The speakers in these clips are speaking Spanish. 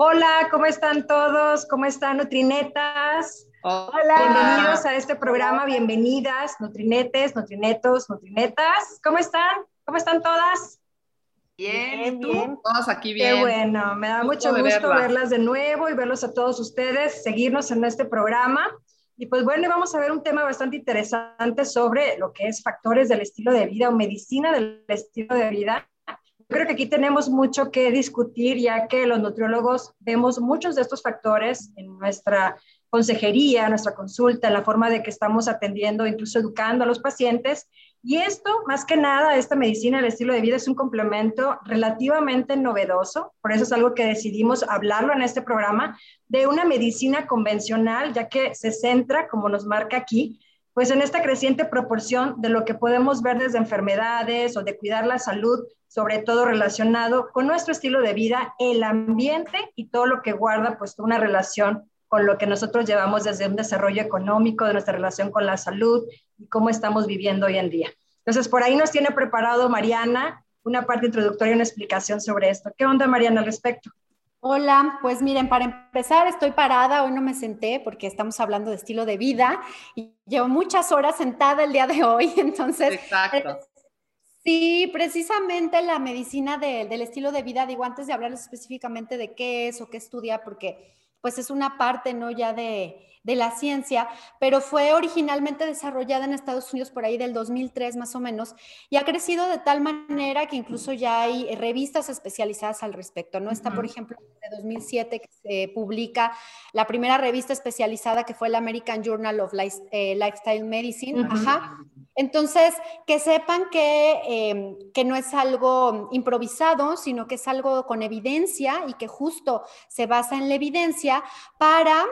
Hola, ¿cómo están todos? ¿Cómo están, Nutrinetas? Hola. Bienvenidos a este programa, bienvenidas, Nutrinetes, Nutrinetos, Nutrinetas. ¿Cómo están? ¿Cómo están todas? Bien, bien. Todos aquí bien. Qué bueno, me da mucho gusto verlas de nuevo y verlos a todos ustedes, seguirnos en este programa. Y pues bueno, vamos a ver un tema bastante interesante sobre lo que es factores del estilo de vida o medicina del estilo de vida creo que aquí tenemos mucho que discutir, ya que los nutriólogos vemos muchos de estos factores en nuestra consejería, nuestra consulta, en la forma de que estamos atendiendo, incluso educando a los pacientes. Y esto, más que nada, esta medicina, el estilo de vida es un complemento relativamente novedoso, por eso es algo que decidimos hablarlo en este programa, de una medicina convencional, ya que se centra, como nos marca aquí, pues en esta creciente proporción de lo que podemos ver desde enfermedades o de cuidar la salud, sobre todo relacionado con nuestro estilo de vida, el ambiente y todo lo que guarda pues una relación con lo que nosotros llevamos desde un desarrollo económico, de nuestra relación con la salud y cómo estamos viviendo hoy en día. Entonces, por ahí nos tiene preparado Mariana una parte introductoria, una explicación sobre esto. ¿Qué onda, Mariana, al respecto? Hola, pues miren, para empezar estoy parada, hoy no me senté porque estamos hablando de estilo de vida y llevo muchas horas sentada el día de hoy, entonces... Exacto. Eh, sí, precisamente la medicina del estilo de vida, digo, antes de hablarles específicamente de qué es o qué estudia, porque pues es una parte, ¿no? Ya de, de la ciencia, pero fue originalmente desarrollada en Estados Unidos por ahí del 2003 más o menos y ha crecido de tal manera que incluso ya hay revistas especializadas al respecto, ¿no? Está, por ejemplo, de 2007 que se publica la primera revista especializada que fue el American Journal of eh, Lifestyle Medicine, ajá. Entonces, que sepan que, em, que no es algo improvisado, sino que es algo con evidencia y que justo se basa en la evidencia para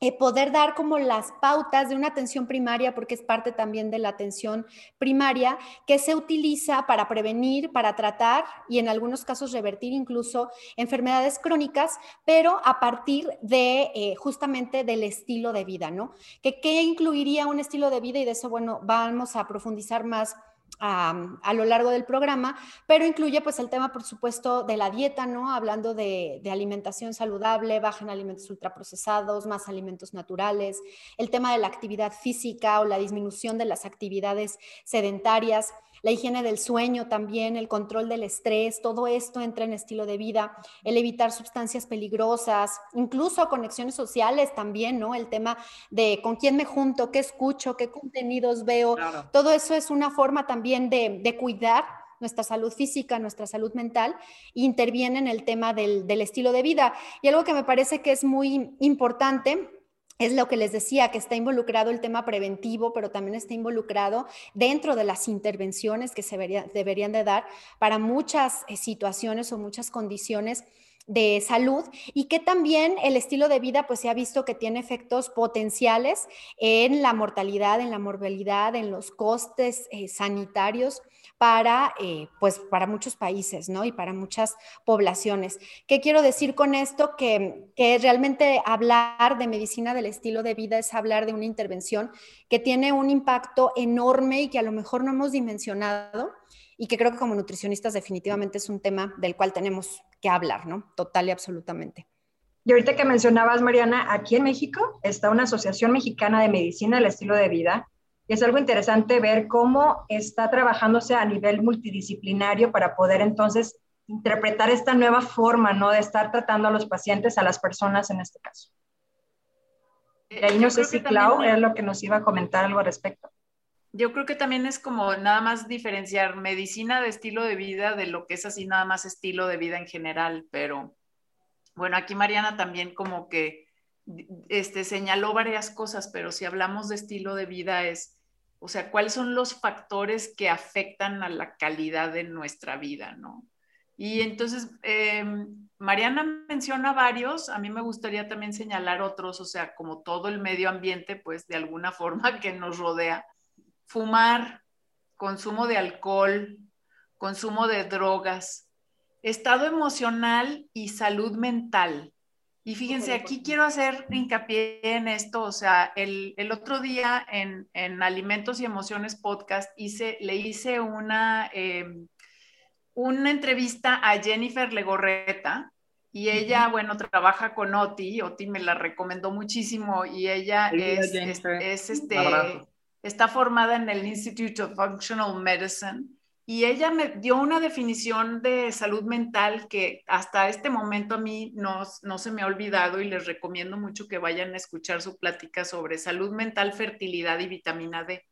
eh, poder dar como las pautas de una atención primaria, porque es parte también de la atención primaria, que se utiliza para prevenir, para tratar y en algunos casos revertir incluso enfermedades crónicas, pero a partir de eh, justamente del estilo de vida, ¿no? Que qué incluiría un estilo de vida y de eso, bueno, vamos a profundizar más a, lo largo del programa, pero incluye pues el tema, por supuesto, de la dieta, ¿no? Hablando de, de, alimentación saludable, baja en alimentos ultraprocesados, más alimentos naturales, el tema de la actividad física o la disminución de las actividades sedentarias, la higiene del sueño también, el control del estrés, todo esto entra en estilo de vida, el evitar sustancias peligrosas, incluso conexiones sociales también, ¿no? El tema de con quién me junto, qué escucho, qué contenidos veo, todo eso es una forma también de, de cuidar nuestra salud física, nuestra salud mental, interviene en el tema del, del, estilo de vida. Y algo que me parece que es muy importante es lo que les decía, que está involucrado el tema preventivo, pero también está involucrado dentro de las intervenciones que se deberían de dar para muchas eh, situaciones o muchas condiciones de salud y que también el estilo de vida pues se ha visto que tiene efectos potenciales en la mortalidad, en la morbilidad, en los costes eh, sanitarios para, eh, pues, para muchos países, ¿no? Y para muchas poblaciones. ¿Qué quiero decir con esto? Que, que realmente hablar de medicina del estilo de vida es hablar de una intervención que tiene un impacto enorme y que a lo mejor no hemos dimensionado y que creo que como nutricionistas definitivamente es un tema del cual tenemos que hablar, ¿no? Total y absolutamente. Y ahorita que mencionabas, Mariana, aquí en México está una Asociación Mexicana de Medicina del Estilo de Vida es algo interesante ver cómo está trabajándose a nivel multidisciplinario para poder entonces interpretar esta nueva forma, ¿no? De estar tratando a los pacientes, a las personas en este caso. Y ahí no sé si Clau es lo que nos iba a comentar algo al respecto. Yo creo que también es como nada más diferenciar medicina de estilo de vida de lo que es así nada más estilo de vida en general, pero bueno, aquí Mariana también como que este, señaló varias cosas, pero si hablamos de estilo de vida es o sea, cuáles son los factores que afectan a la calidad de nuestra vida, ¿no? Y entonces, em, Mariana menciona varios, a mí me gustaría también señalar otros, o sea, como todo el medio ambiente, pues de alguna forma que nos rodea. Fumar, consumo de alcohol, consumo de drogas, estado emocional y salud mental. Y fíjense, aquí quiero hacer hincapié en esto, o sea, el, otro día en, Alimentos y Emociones Podcast hice, le hice una, em, una entrevista a Jennifer Legorreta Y ella, bueno, trabaja con Oti, Oti me la recomendó muchísimo y ella es, es, este, está formada en el Institute of Functional Medicine y ella me dio una definición de salud mental que hasta este momento a mí no, no se me ha olvidado y les recomiendo mucho que vayan a escuchar su plática sobre salud mental, fertilidad y vitamina D.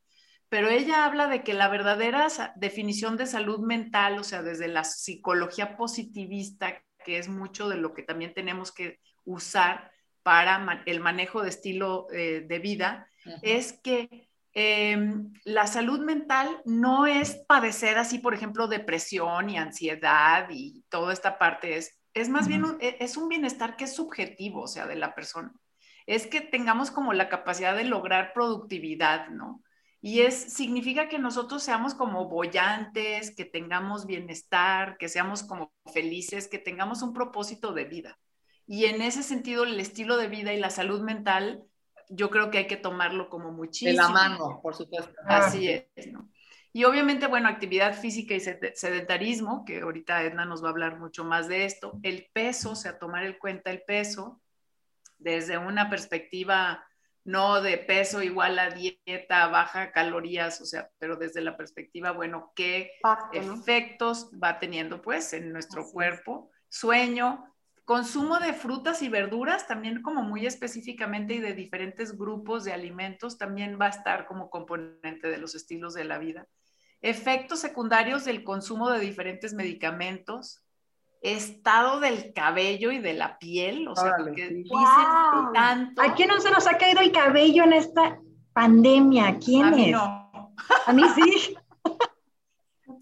Pero ella habla de que la verdadera definición de salud mental, o sea, desde la psicología positivista, que es mucho de lo que también tenemos que usar para el manejo de estilo eh, de vida, es que em, la salud mental no es padecer así, por ejemplo, depresión y ansiedad y toda esta parte, es, es más bien e, es un bienestar que es subjetivo, o sea, de la persona. Es que tengamos como la capacidad de lograr productividad, ¿no? Y es, significa que nosotros seamos como bollantes, que tengamos bienestar, que seamos como felices, que tengamos un propósito de vida. Y en ese sentido, el estilo de vida y la salud mental, yo creo que hay que tomarlo como muchísimo. De la mano, por supuesto. Así es, ¿no? Y obviamente, bueno, actividad física y sedentarismo, que ahorita Edna nos va a hablar mucho más de esto. El peso, o sea, tomar en cuenta el peso desde una perspectiva no de peso igual a dieta, baja calorías, o sea, pero desde la perspectiva, bueno, qué efectos va teniendo pues en nuestro cuerpo, sueño, consumo de frutas y verduras, también como muy específicamente y de diferentes grupos de alimentos, también va a estar como componente de los estilos de la vida. Efectos secundarios del consumo de diferentes medicamentos, estado del cabello y de la piel, o sea, porque dicen tanto. ¿A quién no se nos ha caído el cabello en esta pandemia? ¿Quién a mí no. A mí sí.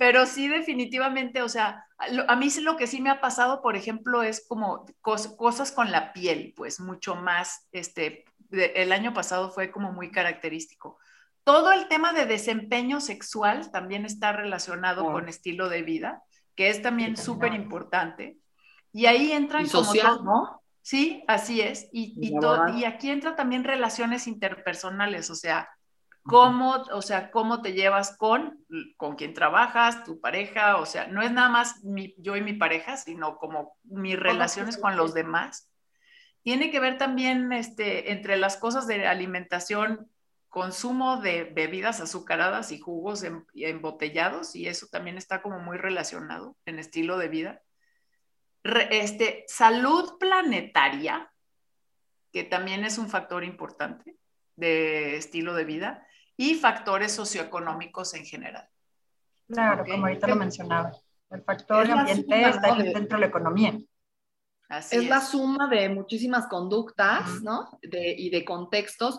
Pero sí, definitivamente, o sea, a mí lo que sí me ha pasado, por ejemplo, es como cosas con la piel, pues mucho más, este, el año pasado fue como muy característico. Todo el tema de desempeño sexual también está relacionado con estilo de vida que es también súper importante. Y ahí entran y social, ¿no? Sí, así es. Y, y, y, aquí entra también relaciones interpersonales, o sea, cómo, o sea, cómo te llevas con, con quien trabajas, tu pareja, o sea, no es nada más mi, yo y mi pareja, sino como mis relaciones con los demás. Tiene que ver también este, entre las cosas de alimentación consumo de bebidas azucaradas y jugos embotellados, y eso también está como muy relacionado en estilo de vida. este, salud planetaria, que también es un factor importante de estilo de vida, y factores socioeconómicos en general. Claro, como ahorita lo mencionaba. El factor ambiente está dentro de la economía. es, la suma de muchísimas conductas, ¿no? De, y de contextos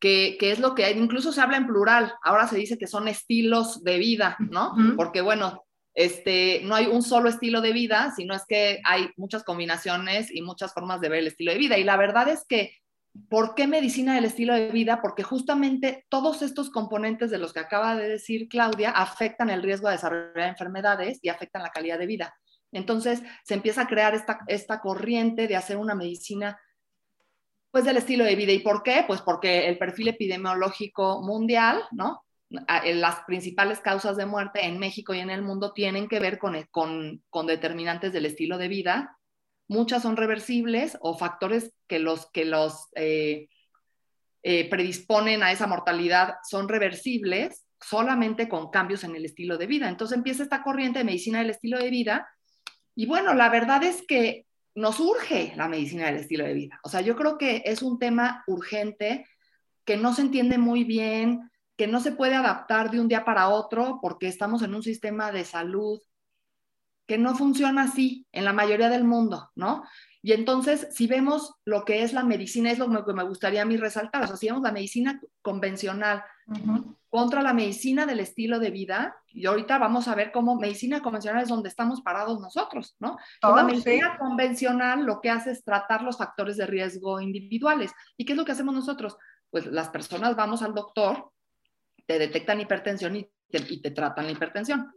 que, es lo que hay, incluso se habla en plural, ahora se dice que son estilos de vida, ¿no? Porque bueno, este, no hay un solo estilo de vida, sino es que hay muchas combinaciones y muchas formas de ver el estilo de vida. Y la verdad es que, ¿por qué medicina del estilo de vida? Porque justamente todos estos componentes de los que acaba de decir Claudia afectan el riesgo de desarrollar enfermedades y afectan la calidad de vida. Entonces se empieza a crear esta, esta corriente de hacer una medicina pues del estilo de vida. ¿Y por qué? Pues porque el perfil epidemiológico mundial, ¿no? Las principales causas de muerte en México y en el mundo tienen que ver con, con, con determinantes del estilo de vida. Muchas son reversibles o factores que los, que los eh, eh, predisponen a esa mortalidad son reversibles solamente con cambios en el estilo de vida. Entonces empieza esta corriente de medicina del estilo de vida. Y bueno, la verdad es que nos urge la medicina del estilo de vida. O sea, yo creo que es un tema urgente que no se entiende muy bien, que no se puede adaptar de un día para otro porque estamos en un sistema de salud que no funciona así en la mayoría del mundo, ¿no? Y entonces, si vemos lo que es la medicina, es lo que me gustaría a mí resaltar, o sea, si vemos la medicina convencional contra la medicina del estilo de vida, y ahorita vamos a ver cómo medicina convencional es donde estamos parados nosotros, ¿no? la medicina convencional lo que hace es tratar los factores de riesgo individuales. ¿Y qué es lo que hacemos nosotros? Pues las personas vamos al doctor, te detectan hipertensión y y te tratan la hipertensión.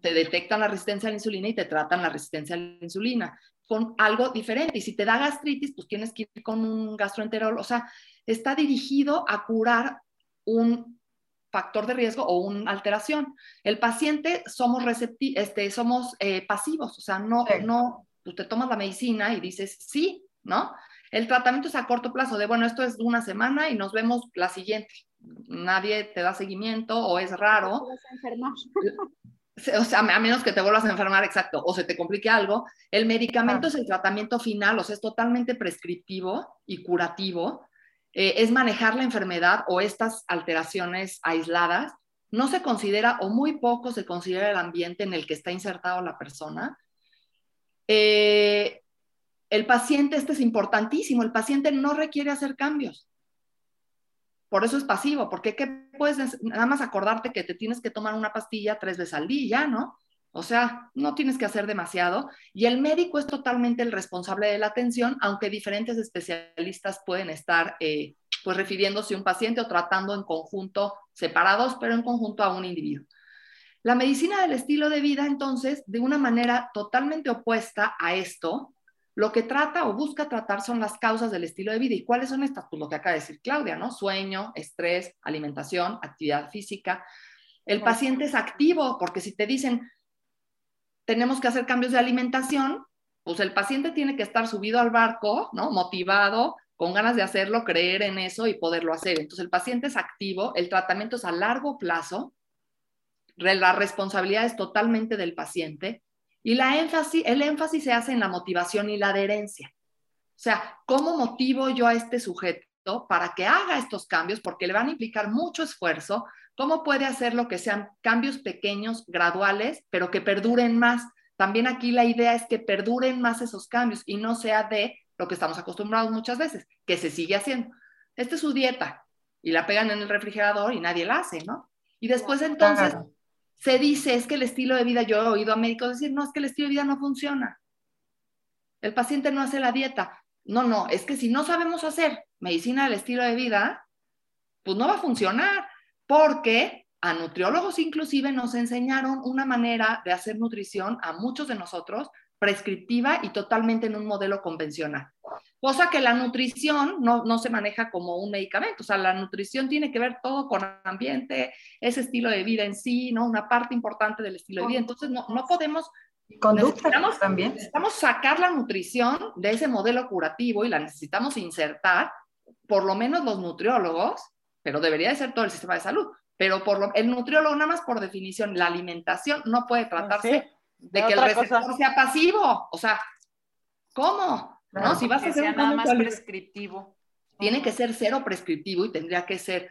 Te detectan la resistencia a la insulina y te tratan la resistencia a la insulina con algo diferente. Y si te da gastritis, pues tienes que ir con un gastroenterólogo. O sea, está dirigido a curar un factor de riesgo o una alteración. El paciente somos, este, somos eh, pasivos, o sea, no, no, pues te tomas la medicina y dices, sí, ¿no? El tratamiento es a corto plazo, de bueno, esto es una semana y nos vemos la siguiente. Nadie te da seguimiento o es raro. O sea, a menos que te vuelvas a enfermar, exacto, o se te complique algo. El medicamento es el tratamiento final, o sea, es totalmente prescriptivo y curativo. Eh, es manejar la enfermedad o estas alteraciones aisladas. No se considera, o muy poco se considera el ambiente en el que está insertado la persona. Eh, el paciente, este es importantísimo, el paciente no requiere hacer cambios. Por eso es pasivo, porque ¿qué puedes nada más acordarte que te tienes que tomar una pastilla tres veces al día, ¿no? O sea, no tienes que hacer demasiado. Y el médico es totalmente el responsable de la atención, aunque diferentes especialistas pueden estar eh, pues refiriéndose a un paciente o tratando en conjunto, separados, pero en conjunto a un individuo. La medicina del estilo de vida, entonces, de una manera totalmente opuesta a esto, lo que trata o busca tratar son las causas del estilo de vida. ¿Y cuáles son estas? Pues lo que acaba de decir Claudia, ¿no? Sueño, estrés, alimentación, actividad física. El paciente es activo, porque si te dicen, tenemos que hacer cambios de alimentación, pues el paciente tiene que estar subido al barco, ¿no? Motivado, con ganas de hacerlo, creer en eso y poderlo hacer. Entonces el paciente es activo, el tratamiento es a largo plazo, la responsabilidad es totalmente del paciente y la énfasis, el énfasis se hace en la motivación y la adherencia. O sea, ¿cómo motivo yo a este sujeto para que haga estos cambios? Porque le van a implicar mucho esfuerzo. ¿Cómo puede hacerlo que sean cambios pequeños, graduales, pero que perduren más? También aquí la idea es que perduren más esos cambios y no sea de lo que estamos acostumbrados muchas veces, que se sigue haciendo. Esta es su dieta y la pegan en el refrigerador y nadie la hace, ¿no? Y después entonces se dice, es que el estilo de vida, yo he oído a médicos decir, no, es que el estilo de vida no funciona. El paciente no hace la dieta. No, no, es que si no sabemos hacer medicina del estilo de vida, pues no va a funcionar, porque a nutriólogos inclusive nos enseñaron una manera de hacer nutrición a muchos de nosotros prescriptiva y totalmente en un modelo convencional. Cosa que la nutrición no, no, se maneja como un medicamento, o sea, la nutrición tiene que ver todo con ambiente, ese estilo de vida en sí, ¿no? Una parte importante del estilo de vida. Entonces, no, no podemos... Conducta también. Necesitamos sacar la nutrición de ese modelo curativo y la necesitamos insertar, por lo menos los nutriólogos, pero debería de ser todo el sistema de salud. Pero por lo, el nutriólogo, nada más por definición, la alimentación no puede tratarse de que el receptor sea pasivo. O sea, ¿cómo? ¿No? Si vas a hacer un nada más prescriptivo. Tiene que ser cero prescriptivo y tendría que ser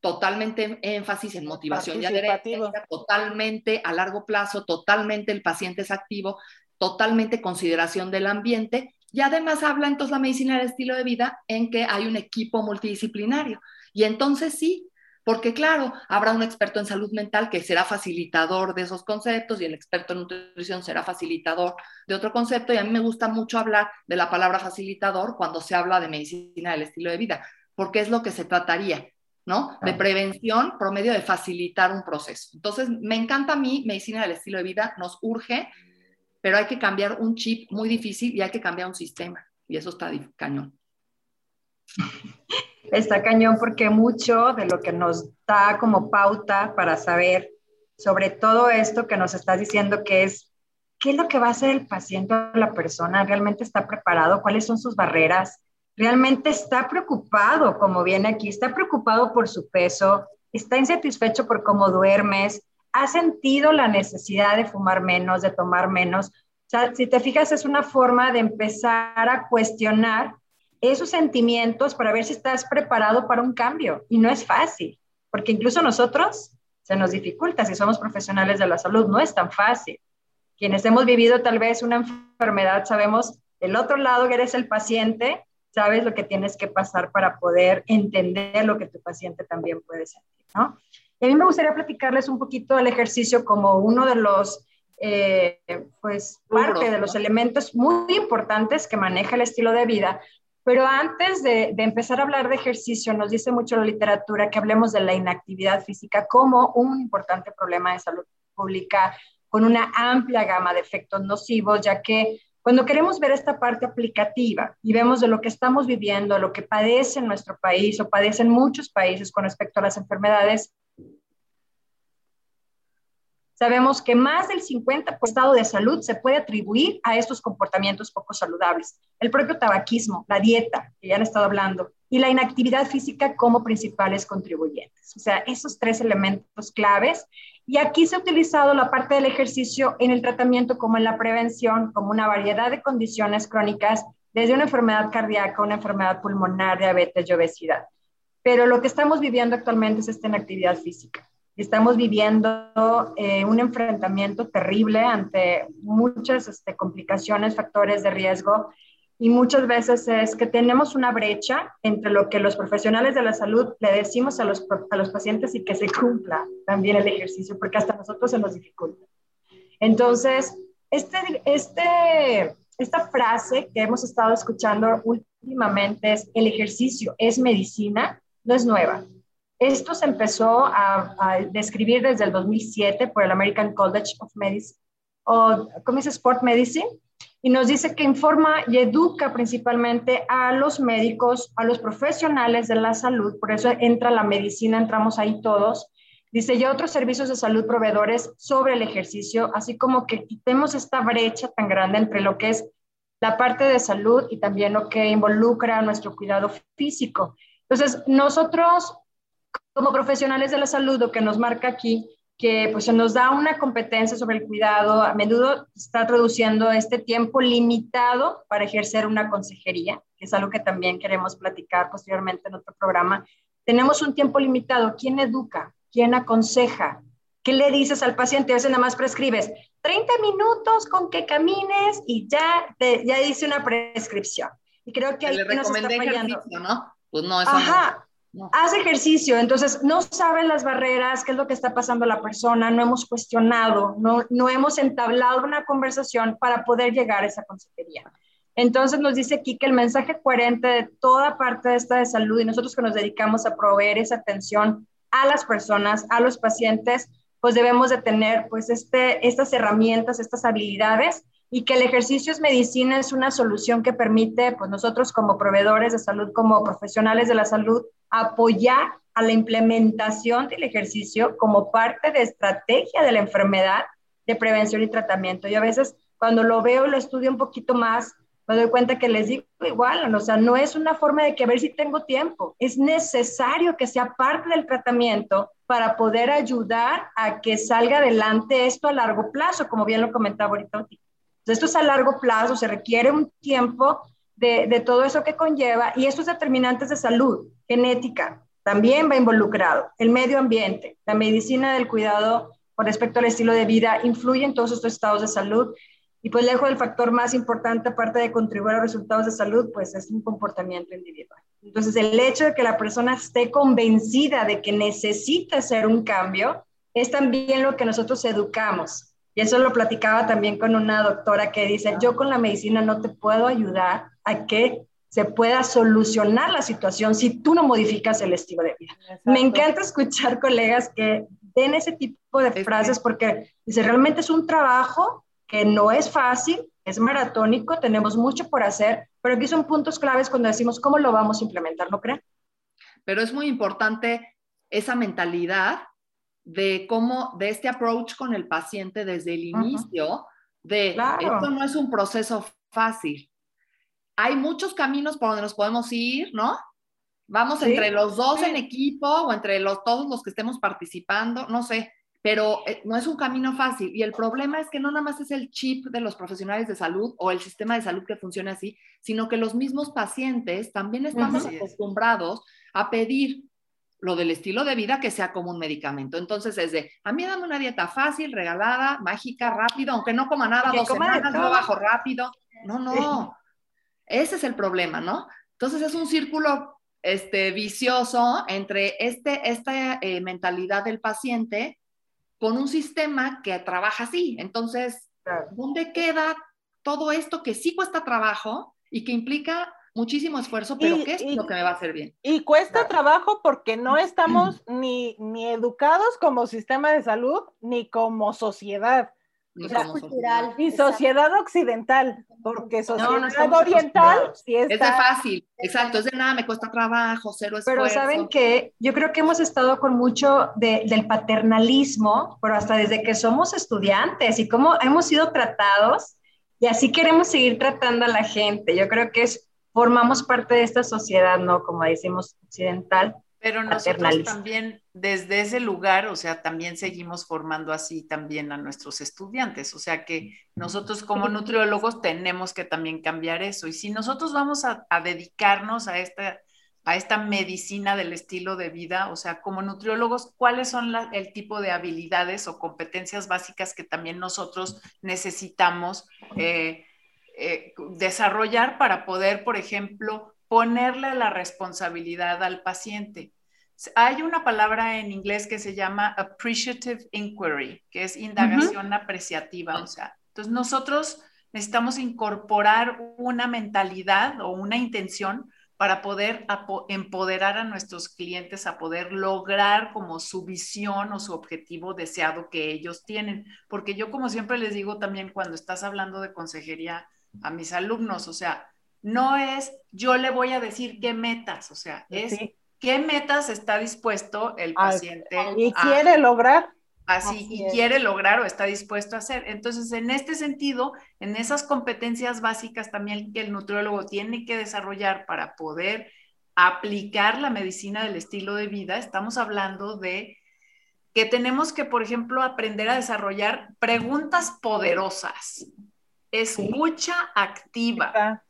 totalmente énfasis en motivación y adherencia, totalmente a largo plazo, totalmente el paciente es activo, totalmente consideración del ambiente y además habla entonces la medicina del estilo de vida en que hay un equipo multidisciplinario. Y entonces sí, porque claro, habrá un experto en salud mental que será facilitador de esos conceptos y el experto en nutrición será facilitador de otro concepto y a mí me gusta mucho hablar de la palabra facilitador cuando se habla de medicina del estilo de vida, porque es lo que se trataría, ¿no? De prevención por medio de facilitar un proceso. Entonces, me encanta a mí medicina del estilo de vida, nos urge, pero hay que cambiar un chip muy difícil y hay que cambiar un sistema y eso está cañón. está cañón porque mucho de lo que nos da como pauta para saber sobre todo esto que nos estás diciendo que es qué es lo que va a hacer el paciente o la persona, realmente está preparado, cuáles son sus barreras, realmente está preocupado, como viene aquí, está preocupado por su peso, está insatisfecho por cómo duermes, ha sentido la necesidad de fumar menos, de tomar menos. O sea, si te fijas, es una forma de empezar a cuestionar esos sentimientos para ver si estás preparado para un cambio. Y no es fácil, porque incluso nosotros se nos dificulta si somos profesionales de la salud, no es tan fácil. Quienes hemos vivido tal vez una enfermedad, sabemos del otro lado que eres el paciente, sabes lo que tienes que pasar para poder entender lo que tu paciente también puede sentir, ¿no? Y a mí me gustaría platicarles un poquito del ejercicio como uno de los, eh, pues, parte de los elementos muy importantes que maneja el estilo de vida, pero antes de, empezar a hablar de ejercicio, nos dice mucho la literatura que hablemos de la inactividad física como un importante problema de salud pública con una amplia gama de efectos nocivos, ya que cuando queremos ver esta parte aplicativa y vemos de lo que estamos viviendo, lo que padece en nuestro país o padecen muchos países con respecto a las enfermedades sabemos que más del 50% estado de salud se puede atribuir a estos comportamientos poco saludables. El propio tabaquismo, la dieta, que ya han estado hablando, y la inactividad física como principales contribuyentes. O sea, esos tres elementos claves. Y aquí se ha utilizado la parte del ejercicio en el tratamiento como en la prevención, como una variedad de condiciones crónicas, desde una enfermedad cardíaca, una enfermedad pulmonar, diabetes y obesidad. Pero lo que estamos viviendo actualmente es esta inactividad física. Estamos viviendo eh, un enfrentamiento terrible ante muchas este, complicaciones, factores de riesgo y muchas veces es que tenemos una brecha entre lo que los profesionales de la salud le decimos a los, a los pacientes y que se cumpla también el ejercicio, porque hasta nosotros se nos dificulta. Entonces, este, este, esta frase que hemos estado escuchando últimamente es el ejercicio es medicina, no es nueva. Esto se empezó a, a describir desde el 2007 por el American College of Medicine, o ¿cómo dice? Sport Medicine, y nos dice que informa y educa principalmente a los médicos, a los profesionales de la salud, por eso entra la medicina, entramos ahí todos. Dice, y otros servicios de salud proveedores sobre el ejercicio, así como que quitemos esta brecha tan grande entre lo que es la parte de salud y también lo que involucra nuestro cuidado físico. Entonces, nosotros como profesionales de la salud, lo que nos marca aquí, que pues se nos da una competencia sobre el cuidado, a menudo está traduciendo este tiempo limitado para ejercer una consejería, que es algo que también queremos platicar posteriormente en otro programa. Tenemos un tiempo limitado. ¿Quién educa? ¿Quién aconseja? ¿Qué le dices al paciente? A veces nada más prescribes 30 minutos con que camines y ya, te, ya dice una prescripción. Y creo que ahí nos está fallando. ¿no? Pues no, eso Ajá. Haz ejercicio, entonces no saben las barreras, qué es lo que está pasando a la persona, no hemos cuestionado, no, no hemos entablado una conversación para poder llegar a esa consejería. Entonces nos dice aquí que el mensaje coherente de toda parte de esta de salud y nosotros que nos dedicamos a proveer esa atención a las personas, a los pacientes, pues debemos de tener pues este, estas herramientas, estas habilidades y que el ejercicio es medicina es una solución que permite pues nosotros como proveedores de salud, como profesionales de la salud, apoyar a la implementación del ejercicio como parte de estrategia de la enfermedad de prevención y tratamiento. Yo a veces cuando lo veo, lo estudio un poquito más, me doy cuenta que les digo igual, o sea, no es una forma de que ver si tengo tiempo, es necesario que sea parte del tratamiento para poder ayudar a que salga adelante esto a largo plazo, como bien lo comentaba ahorita. Esto es a largo plazo, se requiere un tiempo de, todo eso que conlleva y estos determinantes de salud, genética, también va involucrado, el medio ambiente, la medicina del cuidado con respecto al estilo de vida, influye en todos estos estados de salud y pues lejos del factor más importante, aparte de contribuir a resultados de salud, pues es un comportamiento individual. Entonces, el hecho de que la persona esté convencida de que necesita hacer un cambio es también lo que nosotros educamos. Y eso lo platicaba también con una doctora que dice, yo con la medicina no te puedo ayudar a que se pueda solucionar la situación si tú no modificas el estilo de vida. Me encanta escuchar colegas que den ese tipo de frases porque dice, realmente es un trabajo que no es fácil, es maratónico, tenemos mucho por hacer, pero aquí son puntos claves cuando decimos cómo lo vamos a implementar, ¿no creen? Pero es muy importante esa mentalidad de cómo, de este approach con el paciente desde el inicio, de esto no es un proceso fácil, hay muchos caminos por donde nos podemos ir, ¿no? Vamos entre los dos en equipo o entre los, todos los que estemos participando, no sé, pero eh, no es un camino fácil. Y el problema es que no nada más es el chip de los profesionales de salud o el sistema de salud que funciona así, sino que los mismos pacientes también estamos acostumbrados a pedir lo del estilo de vida que sea como un medicamento. Entonces es de, a mí dame una dieta fácil, regalada, mágica, rápido, aunque no coma nada, dos semanas, no bajo rápido. No, no. Ese es el problema, ¿no? Entonces es un círculo este, vicioso entre este, esta eh, mentalidad del paciente con un sistema que trabaja así. Entonces, ¿dónde queda todo esto que sí cuesta trabajo y que implica muchísimo esfuerzo, pero qué es lo que me va a hacer bien? Y cuesta trabajo porque no estamos ni, ni educados como sistema de salud ni como sociedad. cultural. Y sociedad occidental, porque sociedad oriental sí Es de fácil, exacto, es de nada, me cuesta trabajo, cero esfuerzo. Pero ¿saben que Yo creo que hemos estado con mucho del paternalismo, pero hasta desde que somos estudiantes y cómo hemos sido tratados y así queremos seguir tratando a la gente. Yo creo que es, formamos parte de esta sociedad, ¿no? Como decimos, occidental. Pero nosotros también desde ese lugar, o sea, también seguimos formando así también a nuestros estudiantes. O sea que nosotros como nutriólogos tenemos que también cambiar eso. Y si nosotros vamos a, dedicarnos a esta, a esta medicina del estilo de vida, o sea, como nutriólogos, ¿cuáles son el tipo de habilidades o competencias básicas que también nosotros necesitamos eh, eh, desarrollar para poder, por ejemplo, ponerle la responsabilidad al paciente? Hay una palabra en inglés que se llama appreciative inquiry, que es indagación apreciativa. O sea, entonces nosotros necesitamos incorporar una mentalidad o una intención para poder empoderar a nuestros clientes a poder lograr como su visión o su objetivo deseado que ellos tienen. Porque yo como siempre les digo también cuando estás hablando de consejería a mis alumnos, o sea, no es yo le voy a decir qué metas, o sea, es qué metas está dispuesto el paciente. y quiere lograr. Así, y quiere lograr o está dispuesto a hacer. Entonces, en este sentido, en esas competencias básicas también que el nutriólogo tiene que desarrollar para poder aplicar la medicina del estilo de vida, estamos hablando de que tenemos que, por ejemplo, aprender a desarrollar preguntas poderosas, escucha activa,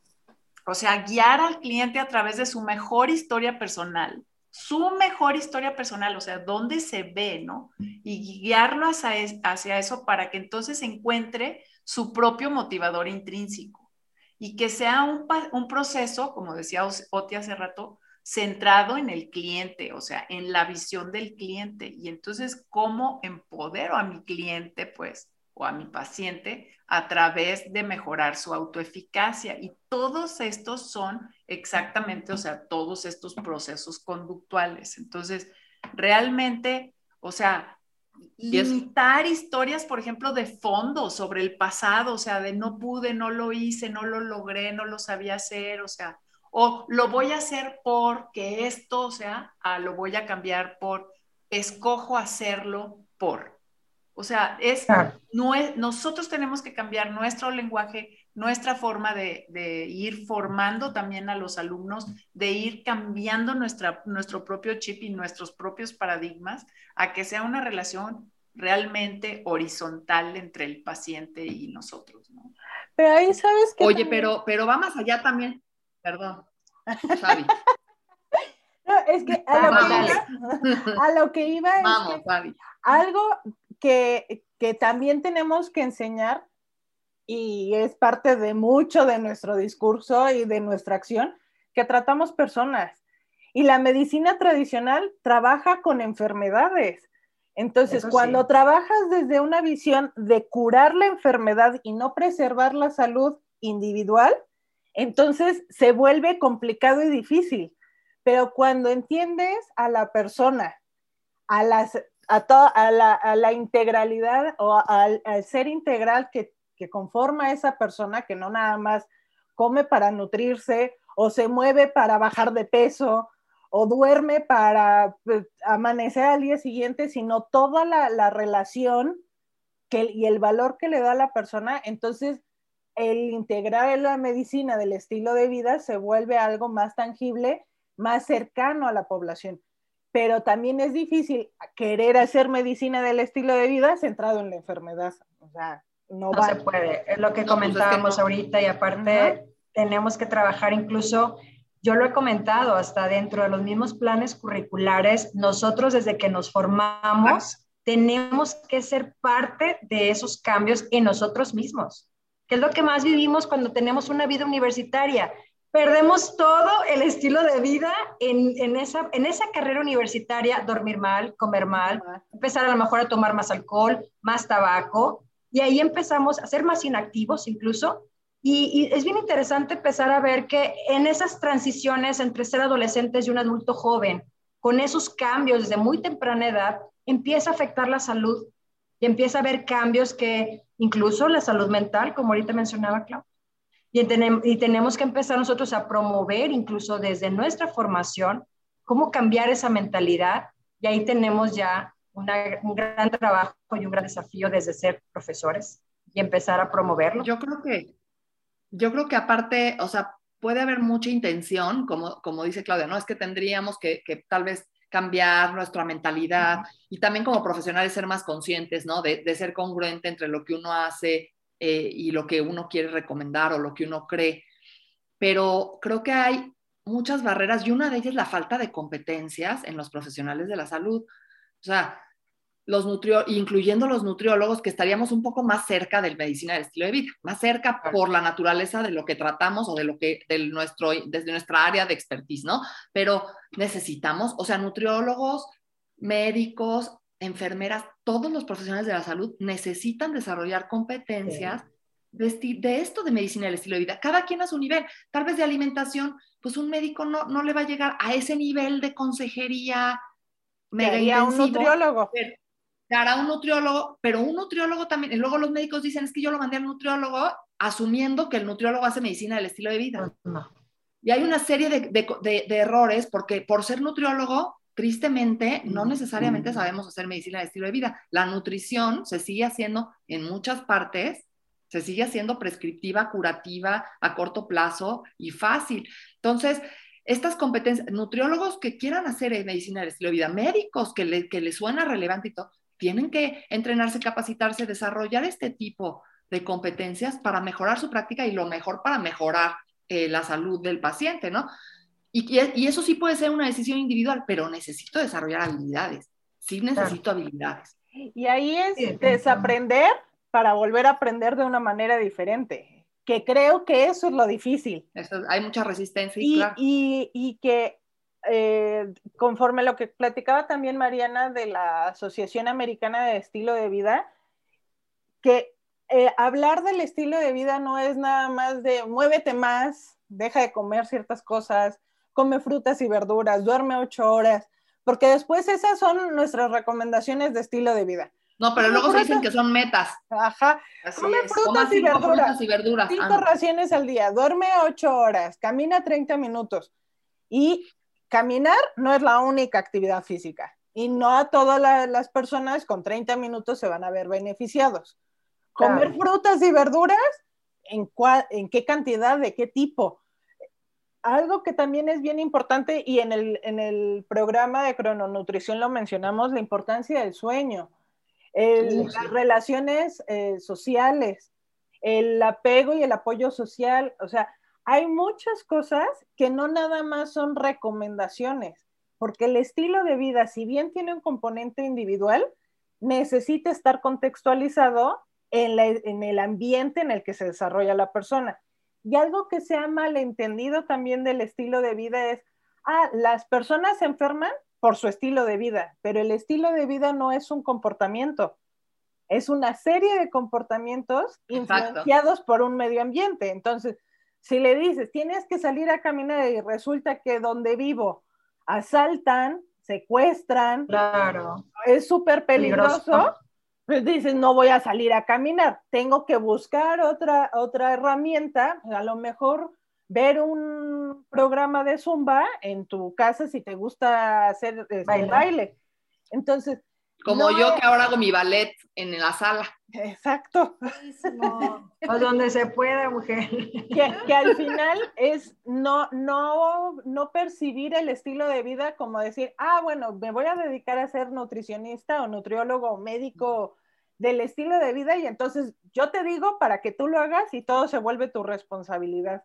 o sea, guiar al cliente a través de su mejor historia personal, su mejor historia personal, o sea, dónde se ve, ¿no? Y guiarlo hacia, eso para que entonces encuentre su propio motivador intrínseco y que sea un, un proceso, como decía Oti hace rato, centrado en el cliente, o sea, en la visión del cliente. Y entonces, ¿cómo empodero a mi cliente, pues, o a mi paciente a través de mejorar su autoeficacia. Y todos estos son exactamente, o sea, todos estos procesos conductuales. Entonces, realmente, o sea, limitar historias, por ejemplo, de fondo sobre el pasado, o sea, de no pude, no lo hice, no lo logré, no lo sabía hacer, o sea, o lo voy a hacer porque esto, o sea, lo voy a cambiar por, escojo hacerlo por. O sea, es, no es, nosotros tenemos que cambiar nuestro lenguaje, nuestra forma de, ir formando también a los alumnos, de ir cambiando nuestra, nuestro propio chip y nuestros propios paradigmas a que sea una relación realmente horizontal entre el paciente y nosotros, ¿no? Pero ahí sabes que... Oye, pero, pero va más allá también, perdón, Xavi. No, es que a lo, que iba, a lo que iba, es que algo que, también tenemos que enseñar y es parte de mucho de nuestro discurso y de nuestra acción, que tratamos personas. Y la medicina tradicional trabaja con enfermedades. Entonces, cuando trabajas desde una visión de curar la enfermedad y no preservar la salud individual, entonces se vuelve complicado y difícil. Pero cuando entiendes a la persona, a las a, la, integralidad o al, ser integral que, conforma esa persona que no nada más come para nutrirse o se mueve para bajar de peso o duerme para pues, amanecer al día siguiente, sino toda la, relación que, y el valor que le da a la persona, entonces el integrar la medicina del estilo de vida se vuelve algo más tangible, más cercano a la población pero también es difícil querer hacer medicina del estilo de vida centrado en la enfermedad. O sea, no, se puede. Es lo que pues comentábamos ahorita y aparte tenemos que trabajar incluso, yo lo he comentado, hasta dentro de los mismos planes curriculares, nosotros desde que nos formamos tenemos que ser parte de esos cambios en nosotros mismos, que es lo que más vivimos cuando tenemos una vida universitaria perdemos todo el estilo de vida en, esa, en esa carrera universitaria, dormir mal, comer mal, empezar a lo mejor a tomar más alcohol, más tabaco, y ahí empezamos a ser más inactivos incluso. Y, y, es bien interesante empezar a ver que en esas transiciones entre ser adolescentes y un adulto joven, con esos cambios desde muy temprana edad, empieza a afectar la salud y empieza a haber cambios que incluso la salud mental, como ahorita mencionaba Clau, y, y tenemos que empezar nosotros a promover incluso desde nuestra formación cómo cambiar esa mentalidad y ahí tenemos ya un gran trabajo y un gran desafío desde ser profesores y empezar a promoverlo. Yo creo que, yo creo que aparte, o sea, puede haber mucha intención, como, como dice Claudia, ¿no? Es que tendríamos que, que tal vez cambiar nuestra mentalidad y también como profesionales ser más conscientes, ¿no? De, de ser congruente entre lo que uno hace eh, y lo que uno quiere recomendar o lo que uno cree. Pero creo que hay muchas barreras y una de ellas es la falta de competencias en los profesionales de la salud. O sea, los incluyendo los nutriólogos, que estaríamos un poco más cerca del medicina del estilo de vida, más cerca por la naturaleza de lo que tratamos o de lo que, del nuestro, desde nuestra área de expertise, ¿no? Pero necesitamos, o sea, nutriólogos, médicos, enfermeras, todos los profesionales de la salud necesitan desarrollar competencias de, de, esto de medicina del estilo de vida, cada quien a su nivel, tal vez de alimentación, pues un médico no, no le va a llegar a ese nivel de consejería, mega un nutriólogo. A un nutriólogo, pero un nutriólogo también, y luego los médicos dicen, es que yo lo mandé al nutriólogo asumiendo que el nutriólogo hace medicina del estilo de vida. Y hay una serie de, de, de, errores porque por ser nutriólogo, tristemente, no necesariamente sabemos hacer medicina del estilo de vida. La nutrición se sigue haciendo en muchas partes, se sigue haciendo prescriptiva, curativa, a corto plazo y fácil. Entonces, estas competencias, nutriólogos que quieran hacer medicina del estilo de vida, médicos que le, que les suena relevante y todo, tienen que entrenarse, capacitarse, desarrollar este tipo de competencias para mejorar su práctica y lo mejor para mejorar eh, la salud del paciente, ¿no? Y, y, eso sí puede ser una decisión individual, pero necesito desarrollar habilidades, sí necesito habilidades. Y ahí es desaprender para volver a aprender de una manera diferente, que creo que eso es lo difícil. hay mucha resistencia. Y, y, y que eh, conforme lo que platicaba también Mariana de la Asociación Americana de Estilo de Vida, que eh, hablar del estilo de vida no es nada más de muévete más, deja de comer ciertas cosas, come frutas y verduras, duerme ocho horas, porque después esas son nuestras recomendaciones de estilo de vida. No, pero luego se dicen que son metas. Ajá. come frutas, y frutas y verduras. Cinco raciones al día, duerme ocho horas, camina 30 minutos. Y caminar no es la única actividad física y no a todas las personas con 30 minutos se van a ver beneficiados. Comer frutas y verduras, ¿en, ¿en qué cantidad, de qué tipo? Algo que también es bien importante y en el, en el programa de crononutrición lo mencionamos, la importancia del sueño, las relaciones eh, sociales, el apego y el apoyo social, o sea, hay muchas cosas que no nada más son recomendaciones, porque el estilo de vida, si bien tiene un componente individual, necesita estar contextualizado en, el ambiente en el que se desarrolla la persona. Y algo que se ha malentendido también del estilo de vida es, ah, las personas se enferman por su estilo de vida, pero el estilo de vida no es un comportamiento, es una serie de comportamientos influenciados por un medio ambiente. Entonces, si le dices, tienes que salir a caminar y resulta que donde vivo asaltan, secuestran, claro. es súper peligroso, pues dices, no voy a salir a caminar, tengo que buscar otra, otra herramienta, a lo mejor ver un programa de zumba en tu casa si te gusta hacer este, baile. Entonces, como yo que ahora hago mi ballet en la sala. Exacto. O donde se pueda, mujer. Que, al final es no, no, no percibir el estilo de vida como decir, ah, bueno, me voy a dedicar a ser nutricionista o nutriólogo o médico del estilo de vida y entonces yo te digo para que tú lo hagas y todo se vuelve tu responsabilidad.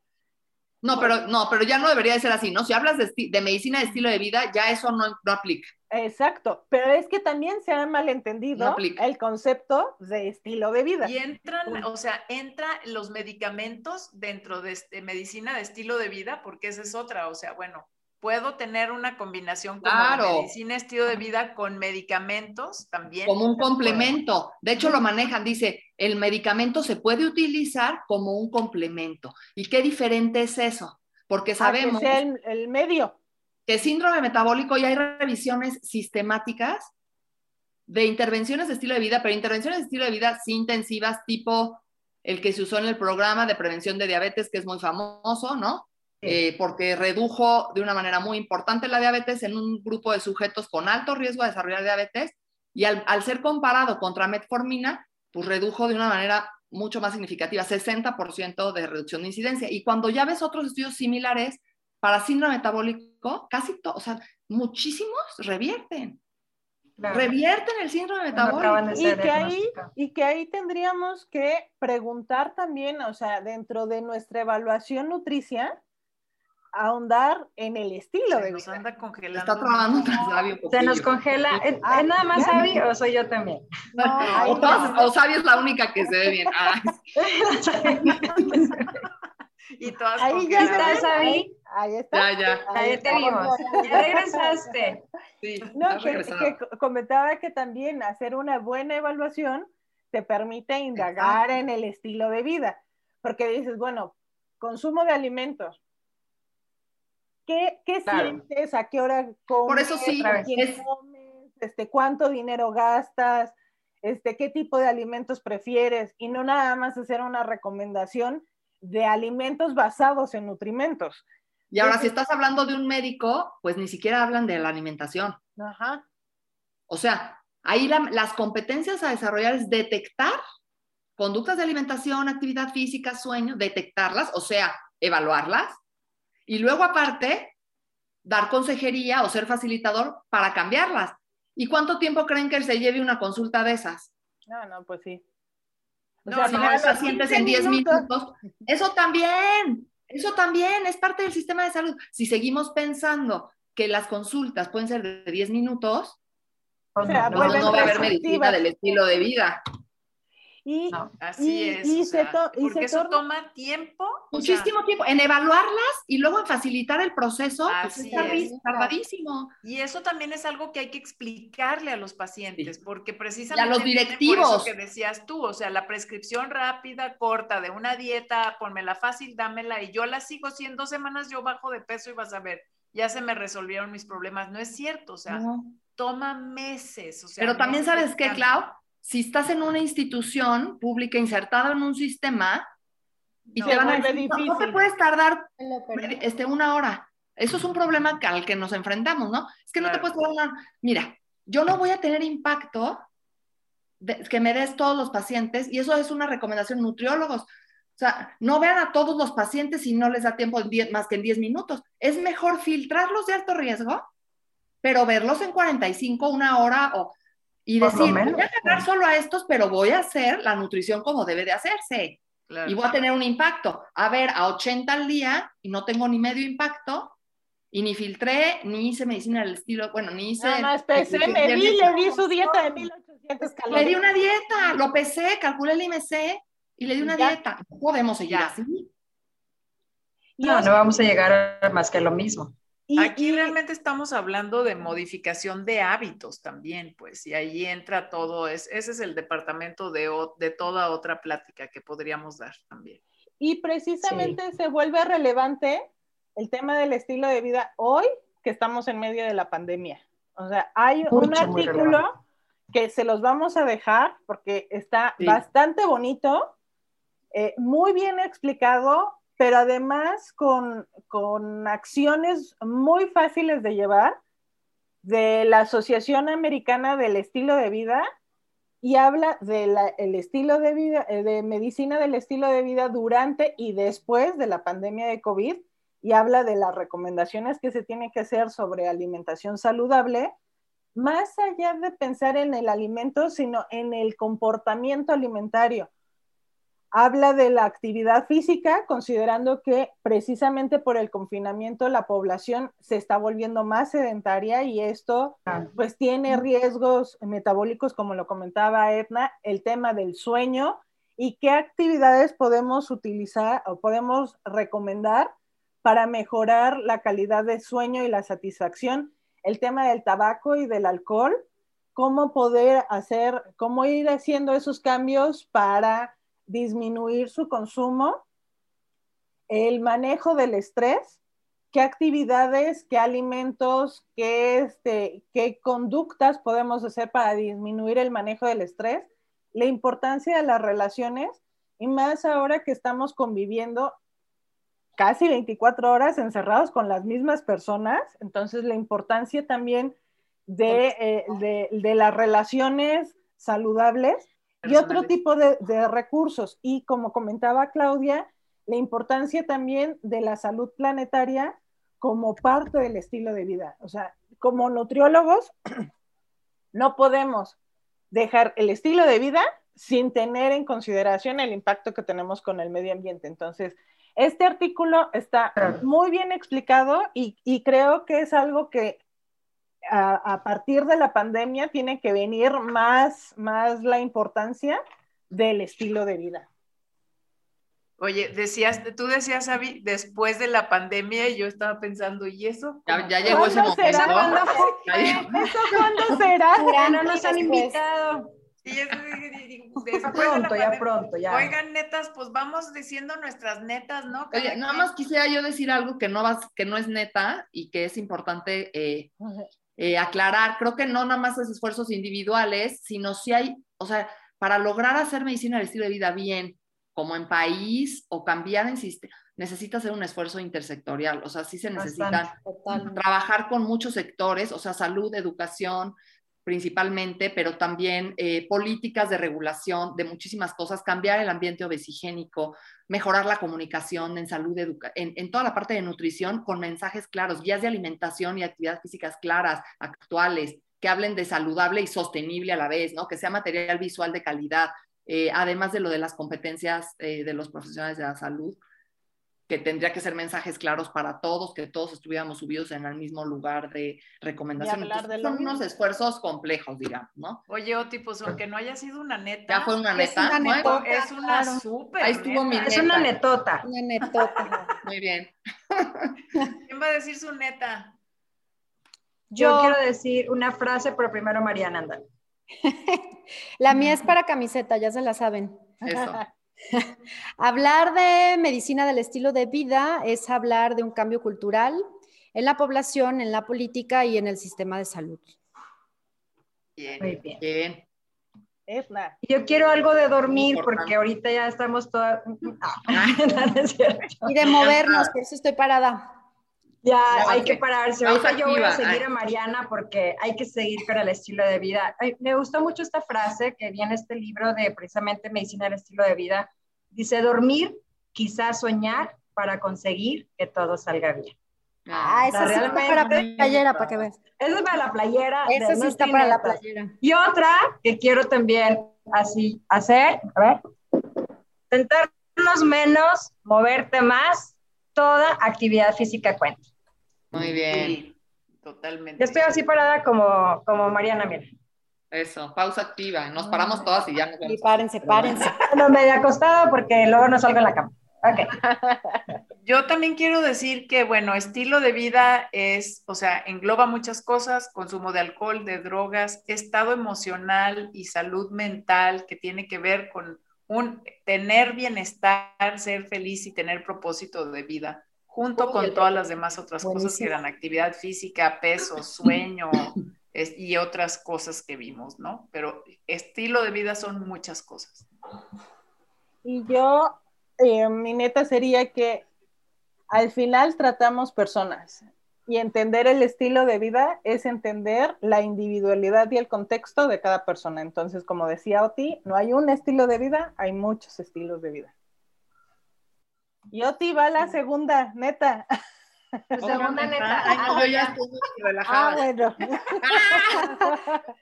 No, pero, no, pero ya no debería de ser así, ¿no? Si hablas de, de medicina de estilo de vida, ya eso no, no, aplica. Exacto, pero es que también se ha malentendido el concepto de estilo de vida. Y entran, o sea, entran los medicamentos dentro de este, medicina de estilo de vida, porque esa es otra, o sea, bueno, puedo tener una combinación como medicina estilo de vida con medicamentos también. Como un complemento. De hecho, lo manejan, dice, el medicamento se puede utilizar como un complemento. ¿Y qué diferente es eso? Porque sabemos... que el, el medio. Que síndrome metabólico, y hay revisiones sistemáticas de intervenciones de estilo de vida, pero intervenciones de estilo de vida sí intensivas, tipo el que se usó en el programa de prevención de diabetes, que es muy famoso, ¿no? Eh, porque redujo de una manera muy importante la diabetes en un grupo de sujetos con alto riesgo de desarrollar diabetes y al, al ser comparado contra metformina, pues redujo de una manera mucho más significativa, 60% de reducción de incidencia. Y cuando ya ves otros estudios similares para síndrome metabólico, casi todos, o sea, muchísimos revierten. Revierten el síndrome metabólico. y, que ahí, y que ahí tendríamos que preguntar también, o sea, dentro de nuestra evaluación nutricia, ahondar en el estilo de nos anda congelando. Está trabajando sabio. Se nos congela. ¿Es, ah, nada más Sabi o soy yo también? No, o, Sabi es la única que se ve bien. Ah. y todas ahí ya está Sabi. Ahí está. Ya, ya. Ahí te vimos. Ya regresaste. Sí, no, que, que, comentaba que también hacer una buena evaluación te permite indagar en el estilo de vida. Porque dices, bueno, consumo de alimentos, ¿Qué, sientes? ¿A qué hora comes? Por eso sí, Este, ¿Cuánto dinero gastas? Este, ¿Qué tipo de alimentos prefieres? Y no nada más hacer una recomendación de alimentos basados en nutrimentos. Y ahora, si estás hablando de un médico, pues ni siquiera hablan de la alimentación. Ajá. O sea, ahí las competencias a desarrollar es detectar conductas de alimentación, actividad física, sueño, detectarlas, o sea, evaluarlas, y luego aparte, dar consejería o ser facilitador para cambiarlas. ¿Y cuánto tiempo creen que se lleve una consulta de esas? No, no, pues sí. O no, sea, no, pacientes en 10 minutos. Eso también, eso también es parte del sistema de salud. Si seguimos pensando que las consultas pueden ser de 10 minutos, o sea, no, no va a haber medicina del estilo de vida. Y, así es. porque eso toma tiempo. Muchísimo tiempo en evaluarlas y luego en facilitar el proceso. Pues, así es. Tardadísimo. Y eso también es algo que hay que explicarle a los pacientes, porque precisamente. Y a los directivos. Por eso que decías tú, o sea, la prescripción rápida, corta, de una dieta, ponmela fácil, dámela y yo la sigo. Si en dos semanas yo bajo de peso y vas a ver, ya se me resolvieron mis problemas. No es cierto, o sea. Toma meses. O sea, Pero también sabes qué, Clau, si estás en una institución pública insertada en un sistema y te van a decir, no, te puedes tardar este, una hora. Eso es un problema al que nos enfrentamos, ¿no? Es que no te puedes tardar una. Mira, yo no voy a tener impacto de, que me des todos los pacientes y eso es una recomendación nutriólogos. O sea, no vean a todos los pacientes si no les da tiempo más que en 10 minutos. Es mejor filtrarlos de alto riesgo, pero verlos en 45, una hora o y decir, voy a agarrar solo a estos, pero voy a hacer la nutrición como debe de hacerse. Y voy a tener un impacto. A ver, a 80 al día y no tengo ni medio impacto y ni filtré, ni hice medicina del estilo, bueno, ni hice... No, no, pesé, me vi, le di su dieta de 1800 calorías. Le di una dieta, lo pesé, calculé el IMC y le di una dieta. podemos seguir así. No, no vamos a llegar más que lo mismo. Aquí realmente estamos hablando de modificación de hábitos también, pues, y ahí entra todo, es, ese es el departamento de, de toda otra plática que podríamos dar también. Y precisamente se vuelve relevante el tema del estilo de vida hoy que estamos en medio de la pandemia. O sea, hay un artículo que se los vamos a dejar porque está bastante bonito, eh, muy bien explicado pero además con, acciones muy fáciles de llevar de la Asociación Americana del Estilo de Vida y habla del estilo de vida, eh, de medicina del estilo de vida durante y después de la pandemia de COVID y habla de las recomendaciones que se tienen que hacer sobre alimentación saludable, más allá de pensar en el alimento, sino en el comportamiento alimentario habla de la actividad física, considerando que precisamente por el confinamiento la población se está volviendo más sedentaria y esto pues tiene riesgos metabólicos, como lo comentaba Edna, el tema del sueño y qué actividades podemos utilizar o podemos recomendar para mejorar la calidad de sueño y la satisfacción, el tema del tabaco y del alcohol, cómo poder hacer, cómo ir haciendo esos cambios para disminuir su consumo, el manejo del estrés qué actividades, qué alimentos, qué, este, qué conductas podemos hacer para disminuir el manejo del estrés, la importancia de las relaciones y más ahora que estamos conviviendo casi 24 horas encerrados con las mismas personas, entonces la importancia también de, eh, de, las relaciones saludables y otro tipo de, de recursos. Y como comentaba Claudia, la importancia también de la salud planetaria como parte del estilo de vida. O sea, como nutriólogos, no podemos dejar el estilo de vida sin tener en consideración el impacto que tenemos con el medio ambiente. Entonces, este artículo está muy bien explicado y, creo que es algo que a, partir de la pandemia tiene que venir más, más la importancia del estilo de vida. Oye, decías, tú decías, Avi, después de la pandemia, y yo estaba pensando, ¿y eso? Ya, llegó ese momento. Será? ¿Cuándo ¿Eso cuándo será? Ya no nos han invitado. Sí, ya pronto, ya pronto, ya. Oigan, netas, pues vamos diciendo nuestras netas, ¿no? Oye, nada más quisiera yo decir algo que no, vas, que no es neta y que es importante eh, eh, aclarar. Creo que no nada más es esfuerzos individuales, sino si hay, o sea, para lograr hacer medicina del estilo de vida bien, como en país o cambiar en sistema, necesita hacer un esfuerzo intersectorial, o sea, sí se necesita trabajar con muchos sectores, o sea, salud, educación, principalmente, pero también eh, políticas de regulación de muchísimas cosas, cambiar el ambiente obesigénico, mejorar la comunicación en salud, en, en, toda la parte de nutrición con mensajes claros, guías de alimentación y actividades físicas claras, actuales, que hablen de saludable y sostenible a la vez, ¿no? Que sea material visual de calidad, eh, además de lo de las competencias eh, de los profesionales de la salud que tendría que ser mensajes claros para todos, que todos estuviéramos subidos en el mismo lugar de recomendación. son unos esfuerzos complejos, digamos, ¿no? Oye, o pues aunque no haya sido una neta. Ya fue una neta. Es una, netota, es una súper Ahí estuvo mi Es una netota. Una netota. Muy bien. ¿Quién va a decir su neta? Yo, quiero decir una frase, pero primero Mariana, anda. la mía es para camiseta, ya se la saben. Eso. hablar de medicina del estilo de vida es hablar de un cambio cultural en la población, en la política y en el sistema de salud. Bien, Muy bien. Yo quiero algo de dormir porque ahorita ya estamos todas... y de movernos, por eso estoy parada. Ya, hay que pararse. Ahorita yo voy a seguir a Mariana porque hay que seguir con el estilo de vida. me gustó mucho esta frase que viene este libro de precisamente Medicina del Estilo de Vida. Dice, dormir, quizás soñar para conseguir que todo salga bien. Ah, esa sí está para la playera, para que veas. Esa es para la playera. Esa sí está para la playera. Y otra que quiero también así hacer, a ver, sentarnos menos, moverte más, toda actividad física cuenta. Muy bien. totalmente. Yo estoy así parada como, como Mariana, mira. Eso, pausa activa. Nos paramos todas y ya nos vemos. Y párense, párense. No, medio acostado porque luego no salgo en la cama. Okay. Yo también quiero decir que, bueno, estilo de vida es, o sea, engloba muchas cosas, consumo de alcohol, de drogas, estado emocional y salud mental que tiene que ver con un tener bienestar, ser feliz y tener propósito de vida junto con todas las demás otras cosas que eran actividad física, peso, sueño y otras cosas que vimos, ¿no? Pero estilo de vida son muchas cosas. Y yo, eh, mi neta sería que al final tratamos personas y entender el estilo de vida es entender la individualidad y el contexto de cada persona. Entonces, como decía Oti, no hay un estilo de vida, hay muchos estilos de vida. Yo te iba a la segunda, neta. segunda neta. Ay, no, yo ya estoy muy relajada. Ah, bueno.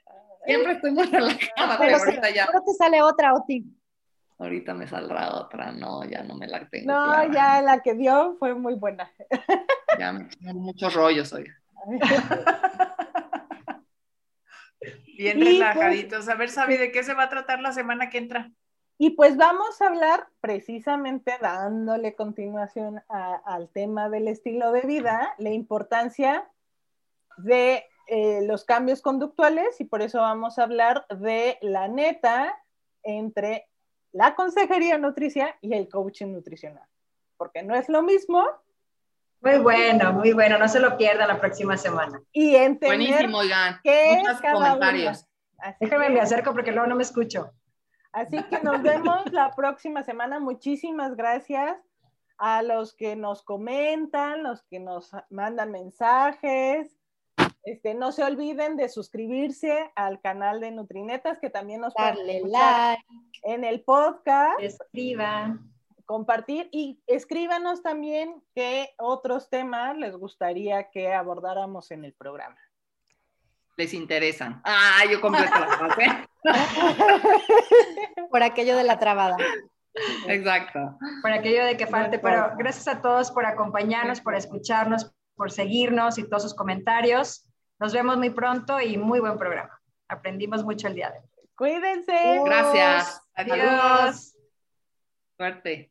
Siempre estoy muy relajada, pero, ahorita ya. Ahora te sale otra, Oti. Ahorita me saldrá otra, no, ya no me la tengo. No, ya la que dio fue muy buena. Ya me tengo muchos rollos hoy. Bien relajaditos. A ver, Sabi, ¿de qué se va a tratar la semana que entra? Y pues vamos a hablar precisamente dándole continuación al tema del estilo de vida, la importancia de eh, los cambios conductuales y por eso vamos a hablar de la neta entre la consejería nutricia y el coaching nutricional. Porque no es lo mismo Muy bueno, muy bueno. No se lo pierdan la próxima semana. Y entender Buenísimo, oigan. Muchos comentarios. Déjame me acerco porque luego no me escucho. Así que nos vemos la próxima semana. Muchísimas gracias a los que nos comentan, los que nos mandan mensajes. Este, no se olviden de suscribirse al canal de Nutrinetas, que también nos darle like en el podcast. Escriban. Compartir y escríbanos también qué otros temas les gustaría que abordáramos en el programa. Les interesan. Ah, yo completo la frase. Por aquello de la trabada. Exacto. Por aquello de que falte, pero gracias a todos por acompañarnos, por escucharnos, por seguirnos y todos sus comentarios. Nos vemos muy pronto y muy buen programa. Aprendimos mucho el día de hoy. Cuídense. Gracias. Adiós. Suerte.